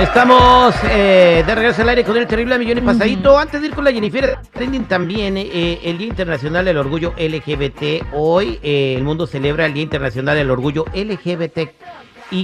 Estamos eh, de regreso al aire con el terrible millón y pasadito. Antes de ir con la Jennifer, trending también eh, el Día Internacional del Orgullo LGBT. Hoy eh, el mundo celebra el Día Internacional del Orgullo LGBTIQ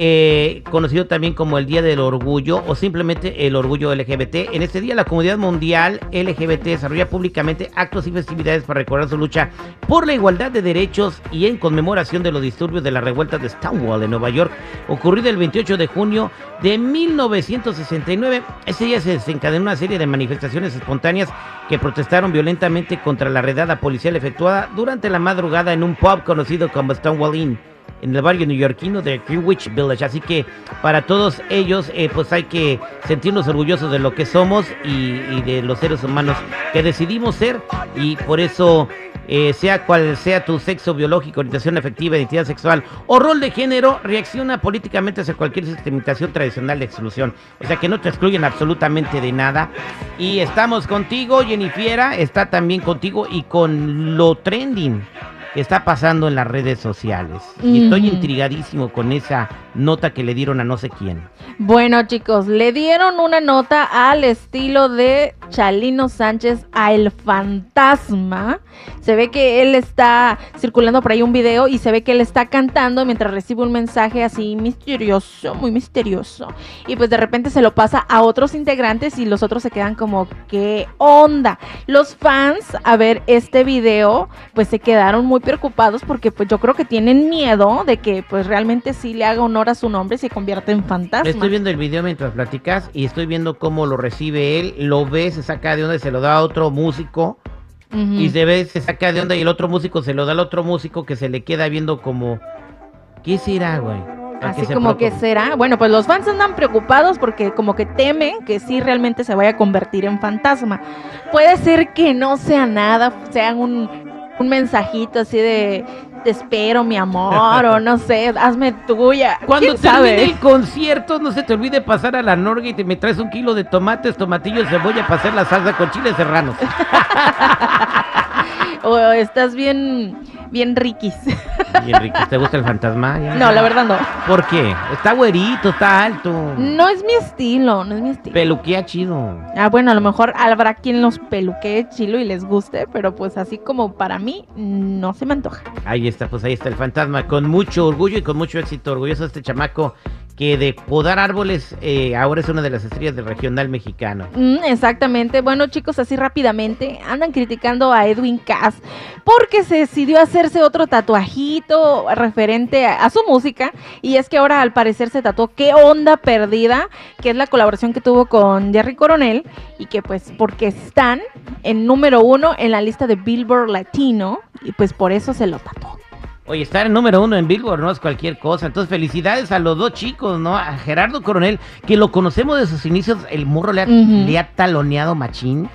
eh, conocido también como el Día del Orgullo o simplemente el Orgullo LGBT. En este día la comunidad mundial LGBT desarrolla públicamente actos y festividades para recordar su lucha por la igualdad de derechos y en conmemoración de los disturbios de la revuelta de Stonewall en Nueva York, ocurrido el 28 de junio de 1969. Ese día se desencadenó una serie de manifestaciones espontáneas que protestaron violentamente contra la redada policial efectuada durante la madrugada en un pub conocido como Stonewall Inn en el barrio neoyorquino de Greenwich Village. Así que para todos ellos, eh, pues hay que sentirnos orgullosos de lo que somos y, de los seres humanos que decidimos ser y por eso eh, sea cual sea tu sexo biológico, orientación afectiva, identidad sexual o rol de género, reacciona políticamente hacia cualquier sistematización tradicional de exclusión. O sea que no te excluyen absolutamente de nada. Y estamos contigo, Jennifiera, está también contigo y con lo trending que está pasando en las redes sociales. Y estoy intrigadísimo con esa nota que le dieron a no sé quién. Bueno, chicos, le dieron una nota al estilo de Chalino Sánchez a El Fantasma. Se ve que él está circulando por ahí un video y se ve que él está cantando mientras recibe un mensaje así misterioso, muy misterioso. Y pues de repente se lo pasa a otros integrantes y los otros se quedan como, ¿qué onda? Los fans a ver este video pues se quedaron muy preocupados porque pues yo creo que tienen miedo de que pues realmente sí le haga honor a su nombre y se convierta en fantasma. Estoy viendo el video mientras platicas y estoy viendo cómo lo recibe él, lo ve, se saca de y se lo da a otro músico. Y se ve, se saca de onda y el otro músico se lo da al otro músico que se le queda viendo como, ¿qué será, güey? Así como que será. Bueno, pues los fans andan preocupados porque como que temen que sí realmente se vaya a convertir en fantasma. Puede ser que no sea nada, sea un un mensajito así de te espero, mi amor, o no sé, hazme tuya. Cuando termine el concierto, no se te olvide pasar a la Norga y te me traes un kilo de tomates, tomatillos, cebolla para hacer la salsa con chiles serranos. o estás bien bien riquis. Bien riquis. ¿Te gusta el fantasma? No, la verdad no. ¿Por qué? Está güerito, está alto. No es mi estilo, no es mi estilo. Peluquea chido. Ah, bueno, a lo mejor habrá quien los peluquee chido y les guste, pero pues así como para mí, no se me antoja. Ahí está, pues ahí está el fantasma, con mucho orgullo y con mucho éxito. Orgulloso este chamaco que de podar árboles eh, ahora es una de las estrellas del regional mexicano. Mm, exactamente. Bueno, chicos, así rápidamente andan criticando a Edwin Cass porque se decidió hacerse otro tatuajito referente a, su música y es que ahora al parecer se tatuó Qué onda perdida, que es la colaboración que tuvo con Jerry Coronel y que pues porque están en número uno en la lista de Billboard Latino y pues por eso se lo tatuó. Oye, estar en número uno en Billboard no es cualquier cosa. Entonces, felicidades a los dos chicos, ¿no? A Gerardo Coronel, que lo conocemos de sus inicios. El morro le ha, taloneado machín.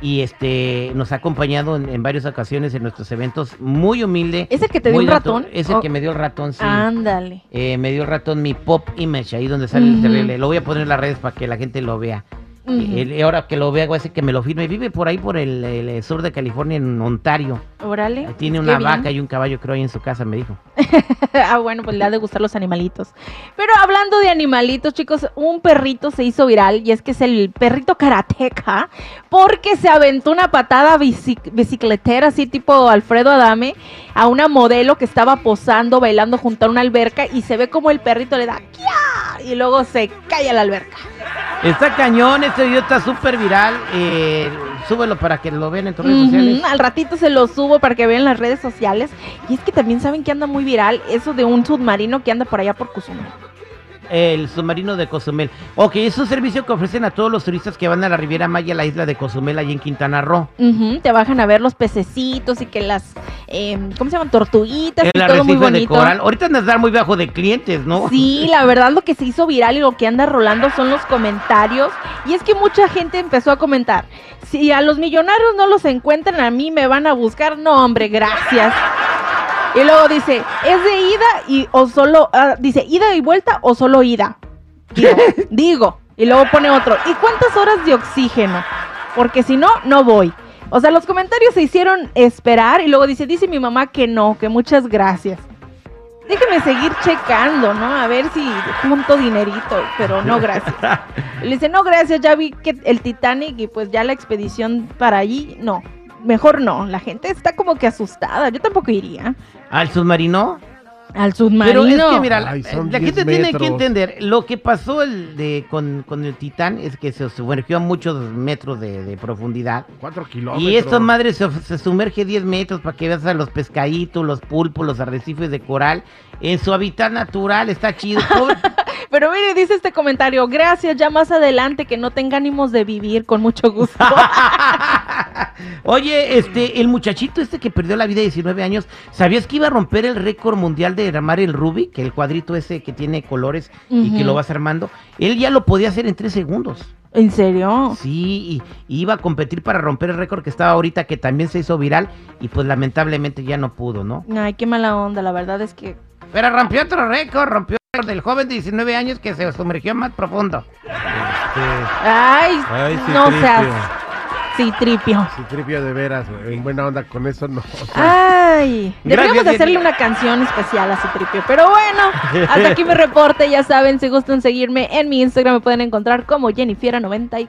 Y este nos ha acompañado en, varias ocasiones en nuestros eventos. Muy humilde. ¿Ese que te dio un ratón? Ese que me dio el ratón, sí. Ándale. Eh, me dio el ratón mi pop image, ahí donde sale el terrible. Lo voy a poner en las redes para que la gente lo vea. Y ahora que lo a decir que me lo firme. Vive por ahí, por el, sur de California, en Ontario. Órale. Tiene una vaca y un caballo, creo, ahí en su casa, me dijo. ah, bueno, pues le ha de gustar los animalitos. Pero hablando de animalitos, chicos, un perrito se hizo viral y es que es el perrito karateca porque se aventó una patada bicicletera, así tipo Alfredo Adame, a una modelo que estaba posando, bailando junto a una alberca y se ve como el perrito le da y luego se cae a la alberca. Está cañón, este video está súper viral. Eh, súbelo para que lo vean en tus redes sociales. Al ratito se lo subo para que vean las redes sociales. Y es que también saben que anda muy viral eso de un submarino que anda por allá por Cozumel. El submarino de Cozumel. Ok, es un servicio que ofrecen a todos los turistas que van a la Riviera Maya, la isla de Cozumel, allí en Quintana Roo. Ujú, te bajan a ver los pececitos y que las, em, ¿cómo se llaman? Tortuguitas y El todo muy arrecife de bonito. coral. Ahorita han de estar muy bajo de clientes, ¿no? Sí, la verdad lo que se hizo viral y lo que anda rolando son los comentarios. Y es que mucha gente empezó a comentar, si a los millonarios no los encuentran, a mí me van a buscar. No, hombre, gracias. Y luego dice, ¿es de ida y o solo, ah, dice, ida y vuelta o solo ida? Digo, digo. Y luego pone otro, ¿y cuántas horas de oxígeno? Porque si no, no voy. O sea, los comentarios se hicieron esperar y luego dice, dice mi mamá que no, que muchas gracias. Déjeme seguir checando, ¿no? A ver si junto dinerito, pero no gracias. Le dice, no gracias, ya vi que el Titanic y pues ya la expedición para allí, no. Mejor no, la gente está como que asustada, yo tampoco iría Al submarino. al submarino. Pero es que, mira, la, Ay, la 10 gente tiene que entender, lo que pasó el de, con, con el Titán es que se sumergió a muchos metros de, de profundidad. Cuatro kilómetros. Y esta madre se, se sumerge 10 metros para que veas a los pescaditos, los pulpos, los arrecifes de coral en su hábitat natural. Está chido. Pero mire, dice este comentario, gracias, ya más adelante que no tenga ánimos de vivir, con mucho gusto. Oye, este, el muchachito este que perdió la vida de 19 años, ¿sabías que iba a romper el récord mundial de armar el Rubik? Que el cuadrito ese que tiene colores y que lo vas armando. Él ya lo podía hacer en 3 segundos. ¿En serio? Sí, y, y iba a competir para romper el récord que estaba ahorita, que también se hizo viral, y pues lamentablemente ya no pudo, ¿no? Ay, qué mala onda, la verdad es que... Pero rompió otro récord, rompió el récord del joven de 19 años que se sumergió más profundo. Ay, Ay, sí, no seas... Sí, tripio. Sí, tripio de veras, en buena onda con eso no. o. Ay, deberíamos Gracias, hacerle una canción especial a Citripio. Pero bueno, hasta aquí mi reporte. Ya saben, si gustan seguirme en mi Instagram, me pueden encontrar como Jennifiera94.